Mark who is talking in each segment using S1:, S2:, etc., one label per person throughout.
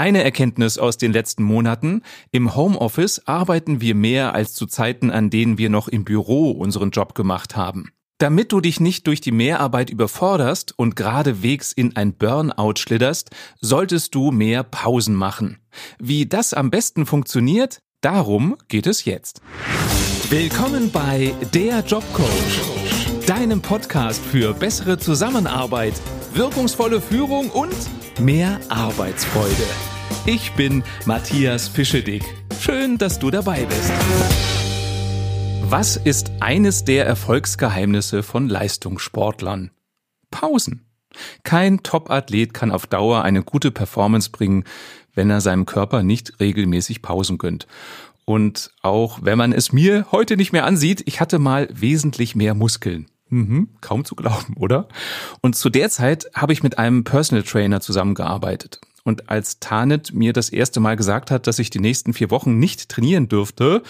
S1: Eine Erkenntnis aus den letzten Monaten. Im Homeoffice arbeiten wir mehr als zu Zeiten, an denen wir noch im Büro unseren Job gemacht haben. Damit du dich nicht durch die Mehrarbeit überforderst und geradewegs in ein Burnout schlitterst, solltest du mehr Pausen machen. Wie das am besten funktioniert, darum geht es jetzt. Willkommen bei Der Jobcoach, deinem Podcast für bessere Zusammenarbeit, wirkungsvolle Führung und mehr Arbeitsfreude. Ich bin Matthias Fischedick. Schön, dass du dabei bist. Was ist eines der Erfolgsgeheimnisse von Leistungssportlern? Pausen. Kein Top-Athlet kann auf Dauer eine gute Performance bringen, wenn er seinem Körper nicht regelmäßig Pausen gönnt. Und auch wenn man es mir heute nicht mehr ansieht, ich hatte mal wesentlich mehr Muskeln. Mhm, kaum zu glauben, oder? Und zu der Zeit habe ich mit einem Personal Trainer zusammengearbeitet. Und als Tanit mir das erste Mal gesagt hat, dass ich die nächsten vier Wochen nicht trainieren dürfte,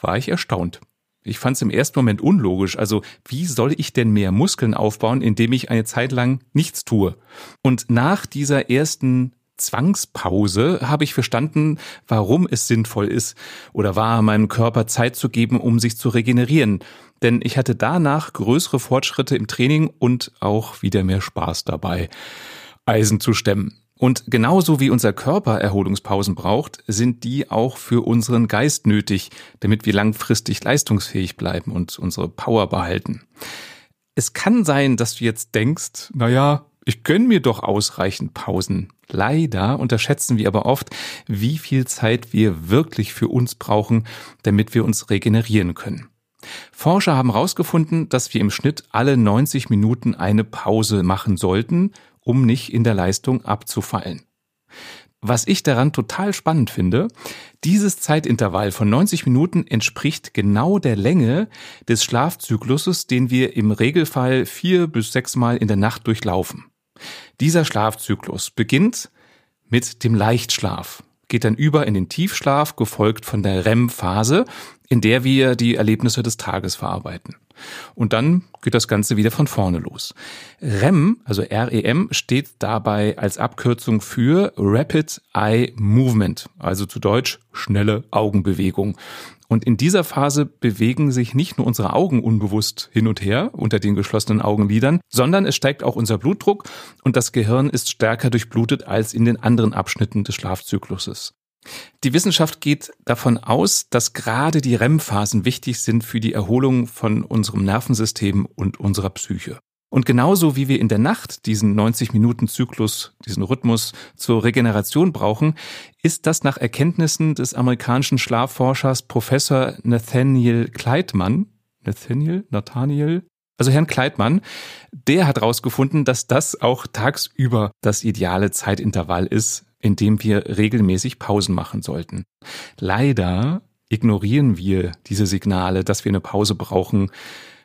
S1: war ich erstaunt. Ich fand es im ersten Moment unlogisch. Also wie soll ich denn mehr Muskeln aufbauen, indem ich eine Zeit lang nichts tue? Und nach dieser ersten Zwangspause habe ich verstanden, warum es sinnvoll ist oder war, meinem Körper Zeit zu geben, um sich zu regenerieren. Denn ich hatte danach größere Fortschritte im Training und auch wieder mehr Spaß dabei, Eisen zu stemmen. Und genauso wie unser Körper Erholungspausen braucht, sind die auch für unseren Geist nötig, damit wir langfristig leistungsfähig bleiben und unsere Power behalten. Es kann sein, dass du jetzt denkst, naja, ich gönn mir doch ausreichend Pausen. Leider unterschätzen wir aber oft, wie viel Zeit wir wirklich für uns brauchen, damit wir uns regenerieren können. Forscher haben herausgefunden, dass wir im Schnitt alle 90 Minuten eine Pause machen sollten, um nicht in der Leistung abzufallen. Was ich daran total spannend finde, dieses Zeitintervall von 90 Minuten entspricht genau der Länge des Schlafzykluses, den wir im Regelfall vier bis sechs Mal in der Nacht durchlaufen. Dieser Schlafzyklus beginnt mit dem Leichtschlaf, geht dann über in den Tiefschlaf, gefolgt von der REM-Phase, in der wir die Erlebnisse des Tages verarbeiten. Und dann geht das Ganze wieder von vorne los. REM, also REM, steht dabei als Abkürzung für Rapid Eye Movement, also zu Deutsch schnelle Augenbewegung. Und in dieser Phase bewegen sich nicht nur unsere Augen unbewusst hin und her unter den geschlossenen Augenlidern, sondern es steigt auch unser Blutdruck und das Gehirn ist stärker durchblutet als in den anderen Abschnitten des Schlafzykluses. Die Wissenschaft geht davon aus, dass gerade die REM-Phasen wichtig sind für die Erholung von unserem Nervensystem und unserer Psyche. Und genauso wie wir in der Nacht diesen 90-Minuten-Zyklus, diesen Rhythmus zur Regeneration brauchen, ist das nach Erkenntnissen des amerikanischen Schlafforschers Professor Nathaniel Kleitmann, Nathaniel, Nathaniel, also Herrn Kleitmann, der hat herausgefunden, dass das auch tagsüber das ideale Zeitintervall ist, in dem wir regelmäßig Pausen machen sollten. Leider ignorieren wir diese Signale, dass wir eine Pause brauchen,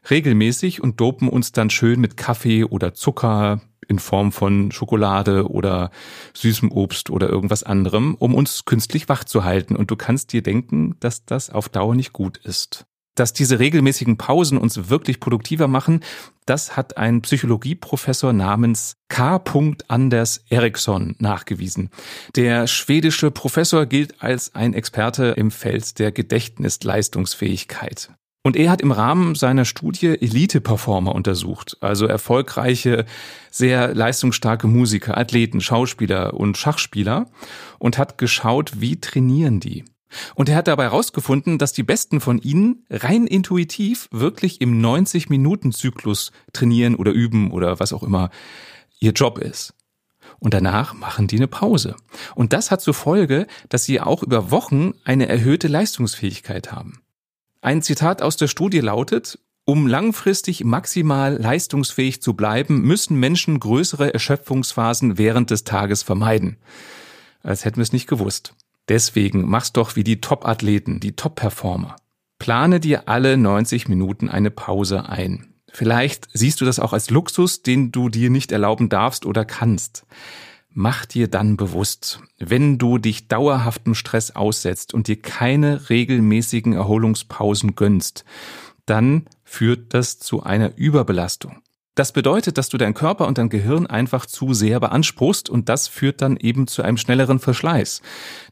S1: regelmäßig und dopen uns dann schön mit Kaffee oder Zucker in Form von Schokolade oder süßem Obst oder irgendwas anderem, um uns künstlich wach zu halten. Und du kannst dir denken, dass das auf Dauer nicht gut ist. Dass diese regelmäßigen Pausen uns wirklich produktiver machen, das hat ein Psychologieprofessor namens K. Anders Eriksson nachgewiesen. Der schwedische Professor gilt als ein Experte im Feld der Gedächtnisleistungsfähigkeit. Und er hat im Rahmen seiner Studie Elite-Performer untersucht, also erfolgreiche, sehr leistungsstarke Musiker, Athleten, Schauspieler und Schachspieler und hat geschaut, wie trainieren die. Und er hat dabei herausgefunden, dass die besten von ihnen rein intuitiv wirklich im 90-Minuten-Zyklus trainieren oder üben oder was auch immer ihr Job ist. Und danach machen die eine Pause. Und das hat zur Folge, dass sie auch über Wochen eine erhöhte Leistungsfähigkeit haben. Ein Zitat aus der Studie lautet, um langfristig maximal leistungsfähig zu bleiben, müssen Menschen größere Erschöpfungsphasen während des Tages vermeiden. Als hätten wir es nicht gewusst. Deswegen mach's doch wie die Top-Athleten, die Top-Performer. Plane dir alle 90 Minuten eine Pause ein. Vielleicht siehst du das auch als Luxus, den du dir nicht erlauben darfst oder kannst. Mach dir dann bewusst, wenn du dich dauerhaftem Stress aussetzt und dir keine regelmäßigen Erholungspausen gönnst, dann führt das zu einer Überbelastung. Das bedeutet, dass du deinen Körper und dein Gehirn einfach zu sehr beanspruchst und das führt dann eben zu einem schnelleren Verschleiß,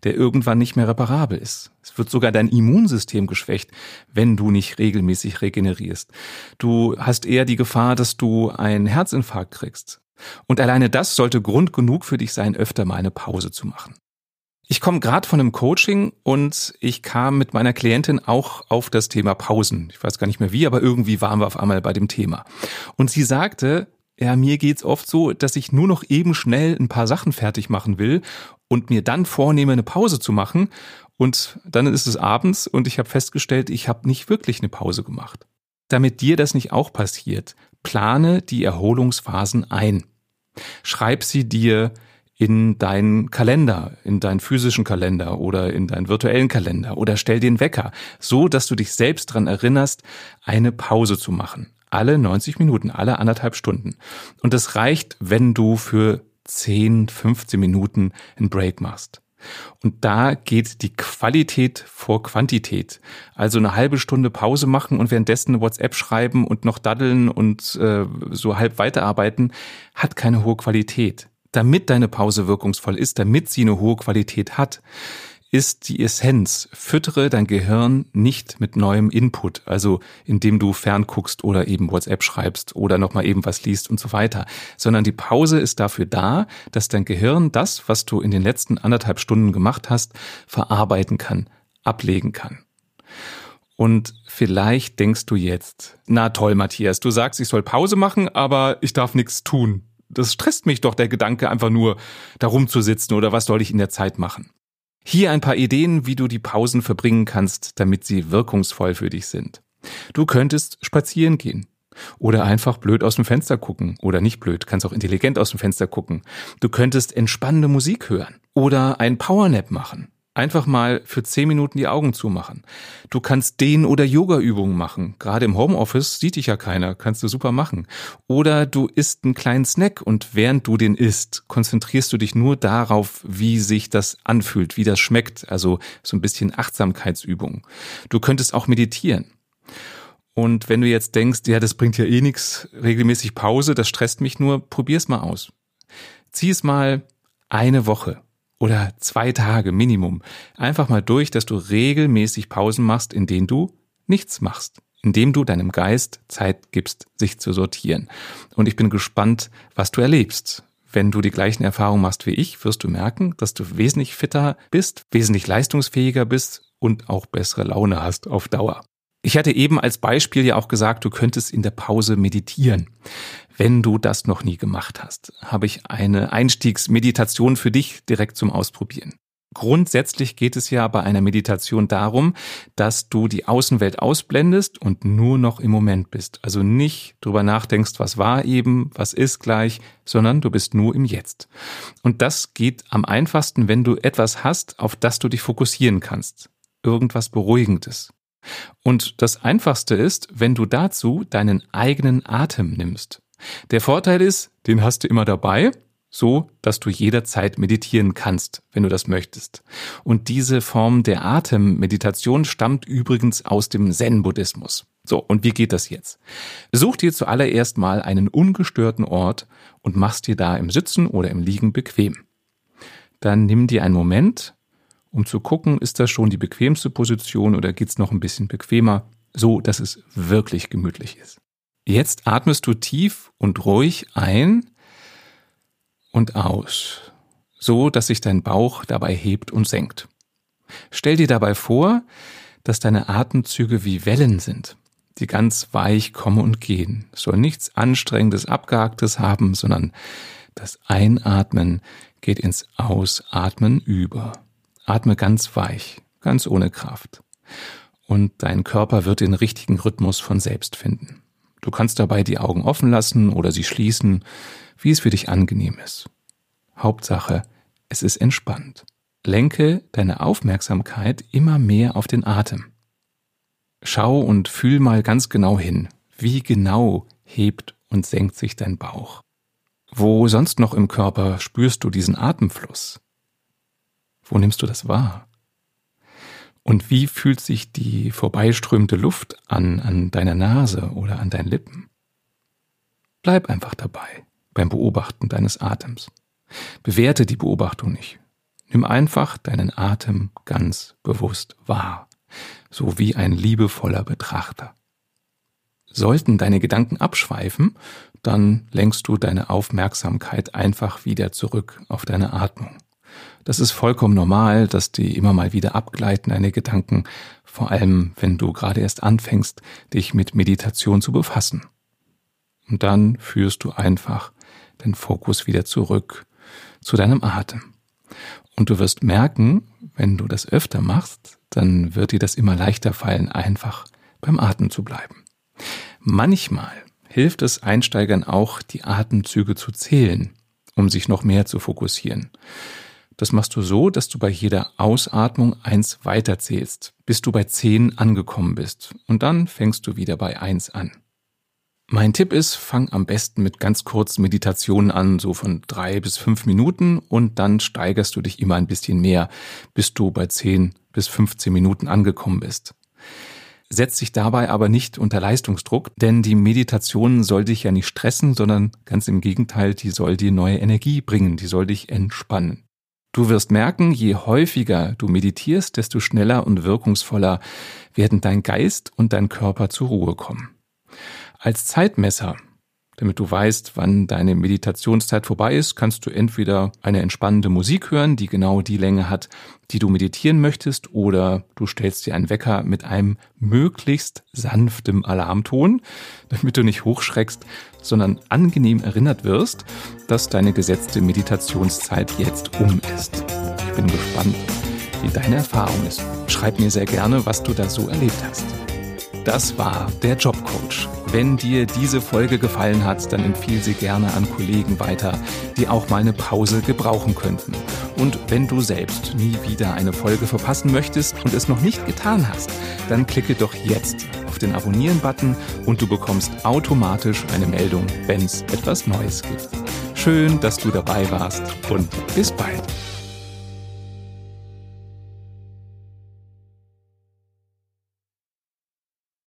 S1: der irgendwann nicht mehr reparabel ist. Es wird sogar dein Immunsystem geschwächt, wenn du nicht regelmäßig regenerierst. Du hast eher die Gefahr, dass du einen Herzinfarkt kriegst. Und alleine das sollte Grund genug für dich sein, öfter mal eine Pause zu machen. Ich komme gerade von einem Coaching und ich kam mit meiner Klientin auch auf das Thema Pausen. Ich weiß gar nicht mehr wie, aber irgendwie waren wir auf einmal bei dem Thema. Und sie sagte, ja, mir geht's oft so, dass ich nur noch eben schnell ein paar Sachen fertig machen will und mir dann vornehme, eine Pause zu machen. Und dann ist es abends und ich habe festgestellt, ich habe nicht wirklich eine Pause gemacht. Damit dir das nicht auch passiert, plane die Erholungsphasen ein. Schreib sie dir in deinen Kalender, in deinen physischen Kalender oder in deinen virtuellen Kalender oder stell den Wecker, so dass du dich selbst dran erinnerst, eine Pause zu machen. Alle 90 Minuten, alle anderthalb Stunden. Und es reicht, wenn du für 10, 15 Minuten einen Break machst. Und da geht die Qualität vor Quantität. Also eine halbe Stunde Pause machen und währenddessen WhatsApp schreiben und noch daddeln und äh, so halb weiterarbeiten, hat keine hohe Qualität damit deine Pause wirkungsvoll ist, damit sie eine hohe Qualität hat, ist die Essenz. Füttere dein Gehirn nicht mit neuem Input, also indem du fernguckst oder eben WhatsApp schreibst oder nochmal eben was liest und so weiter, sondern die Pause ist dafür da, dass dein Gehirn das, was du in den letzten anderthalb Stunden gemacht hast, verarbeiten kann, ablegen kann. Und vielleicht denkst du jetzt, na toll, Matthias, du sagst, ich soll Pause machen, aber ich darf nichts tun das stresst mich doch der Gedanke, einfach nur darum zu sitzen oder was soll ich in der Zeit machen. Hier ein paar Ideen, wie du die Pausen verbringen kannst, damit sie wirkungsvoll für dich sind. Du könntest spazieren gehen. Oder einfach blöd aus dem Fenster gucken. Oder nicht blöd, kannst auch intelligent aus dem Fenster gucken. Du könntest entspannende Musik hören. Oder ein Powernap machen. Einfach mal für zehn Minuten die Augen zumachen. Du kannst Dehn- oder Yoga-Übungen machen. Gerade im Homeoffice sieht dich ja keiner, kannst du super machen. Oder du isst einen kleinen Snack und während du den isst, konzentrierst du dich nur darauf, wie sich das anfühlt, wie das schmeckt. Also so ein bisschen Achtsamkeitsübung. Du könntest auch meditieren. Und wenn du jetzt denkst, ja, das bringt ja eh nichts, regelmäßig Pause, das stresst mich nur, probier's mal aus. Zieh es mal eine Woche oder zwei Tage Minimum. Einfach mal durch, dass du regelmäßig Pausen machst, in denen du nichts machst, indem du deinem Geist Zeit gibst, sich zu sortieren. Und ich bin gespannt, was du erlebst. Wenn du die gleichen Erfahrungen machst wie ich, wirst du merken, dass du wesentlich fitter bist, wesentlich leistungsfähiger bist und auch bessere Laune hast auf Dauer. Ich hatte eben als Beispiel ja auch gesagt, du könntest in der Pause meditieren. Wenn du das noch nie gemacht hast, habe ich eine Einstiegsmeditation für dich direkt zum Ausprobieren. Grundsätzlich geht es ja bei einer Meditation darum, dass du die Außenwelt ausblendest und nur noch im Moment bist. Also nicht drüber nachdenkst, was war eben, was ist gleich, sondern du bist nur im Jetzt. Und das geht am einfachsten, wenn du etwas hast, auf das du dich fokussieren kannst. Irgendwas Beruhigendes. Und das Einfachste ist, wenn du dazu deinen eigenen Atem nimmst. Der Vorteil ist, den hast du immer dabei, so dass du jederzeit meditieren kannst, wenn du das möchtest. Und diese Form der Atemmeditation stammt übrigens aus dem Zen-Buddhismus. So, und wie geht das jetzt? Such dir zuallererst mal einen ungestörten Ort und machst dir da im Sitzen oder im Liegen bequem. Dann nimm dir einen Moment, um zu gucken, ist das schon die bequemste Position oder geht's noch ein bisschen bequemer, so dass es wirklich gemütlich ist. Jetzt atmest du tief und ruhig ein und aus, so dass sich dein Bauch dabei hebt und senkt. Stell dir dabei vor, dass deine Atemzüge wie Wellen sind, die ganz weich kommen und gehen. Es soll nichts anstrengendes, abgehaktes haben, sondern das Einatmen geht ins Ausatmen über. Atme ganz weich, ganz ohne Kraft. Und dein Körper wird den richtigen Rhythmus von selbst finden. Du kannst dabei die Augen offen lassen oder sie schließen, wie es für dich angenehm ist. Hauptsache, es ist entspannt. Lenke deine Aufmerksamkeit immer mehr auf den Atem. Schau und fühl mal ganz genau hin, wie genau hebt und senkt sich dein Bauch. Wo sonst noch im Körper spürst du diesen Atemfluss? Wo nimmst du das wahr? Und wie fühlt sich die vorbeiströmende Luft an, an deiner Nase oder an deinen Lippen? Bleib einfach dabei beim Beobachten deines Atems. Bewerte die Beobachtung nicht. Nimm einfach deinen Atem ganz bewusst wahr, so wie ein liebevoller Betrachter. Sollten deine Gedanken abschweifen, dann lenkst du deine Aufmerksamkeit einfach wieder zurück auf deine Atmung. Das ist vollkommen normal, dass die immer mal wieder abgleiten, deine Gedanken, vor allem wenn du gerade erst anfängst, dich mit Meditation zu befassen. Und dann führst du einfach den Fokus wieder zurück zu deinem Atem. Und du wirst merken, wenn du das öfter machst, dann wird dir das immer leichter fallen, einfach beim Atem zu bleiben. Manchmal hilft es Einsteigern auch, die Atemzüge zu zählen, um sich noch mehr zu fokussieren. Das machst du so, dass du bei jeder Ausatmung eins weiterzählst, bis du bei zehn angekommen bist. Und dann fängst du wieder bei eins an. Mein Tipp ist, fang am besten mit ganz kurzen Meditationen an, so von drei bis fünf Minuten und dann steigerst du dich immer ein bisschen mehr, bis du bei zehn bis 15 Minuten angekommen bist. Setz dich dabei aber nicht unter Leistungsdruck, denn die Meditation soll dich ja nicht stressen, sondern ganz im Gegenteil, die soll dir neue Energie bringen, die soll dich entspannen. Du wirst merken, je häufiger du meditierst, desto schneller und wirkungsvoller werden dein Geist und dein Körper zur Ruhe kommen als Zeitmesser. Damit du weißt, wann deine Meditationszeit vorbei ist, kannst du entweder eine entspannende Musik hören, die genau die Länge hat, die du meditieren möchtest, oder du stellst dir einen Wecker mit einem möglichst sanftem Alarmton, damit du nicht hochschreckst, sondern angenehm erinnert wirst, dass deine gesetzte Meditationszeit jetzt um ist. Ich bin gespannt, wie deine Erfahrung ist. Schreib mir sehr gerne, was du da so erlebt hast. Das war der Jobcoach. Wenn dir diese Folge gefallen hat, dann empfehle sie gerne an Kollegen weiter, die auch mal eine Pause gebrauchen könnten. Und wenn du selbst nie wieder eine Folge verpassen möchtest und es noch nicht getan hast, dann klicke doch jetzt auf den Abonnieren-Button und du bekommst automatisch eine Meldung, wenn es etwas Neues gibt. Schön, dass du dabei warst und bis bald.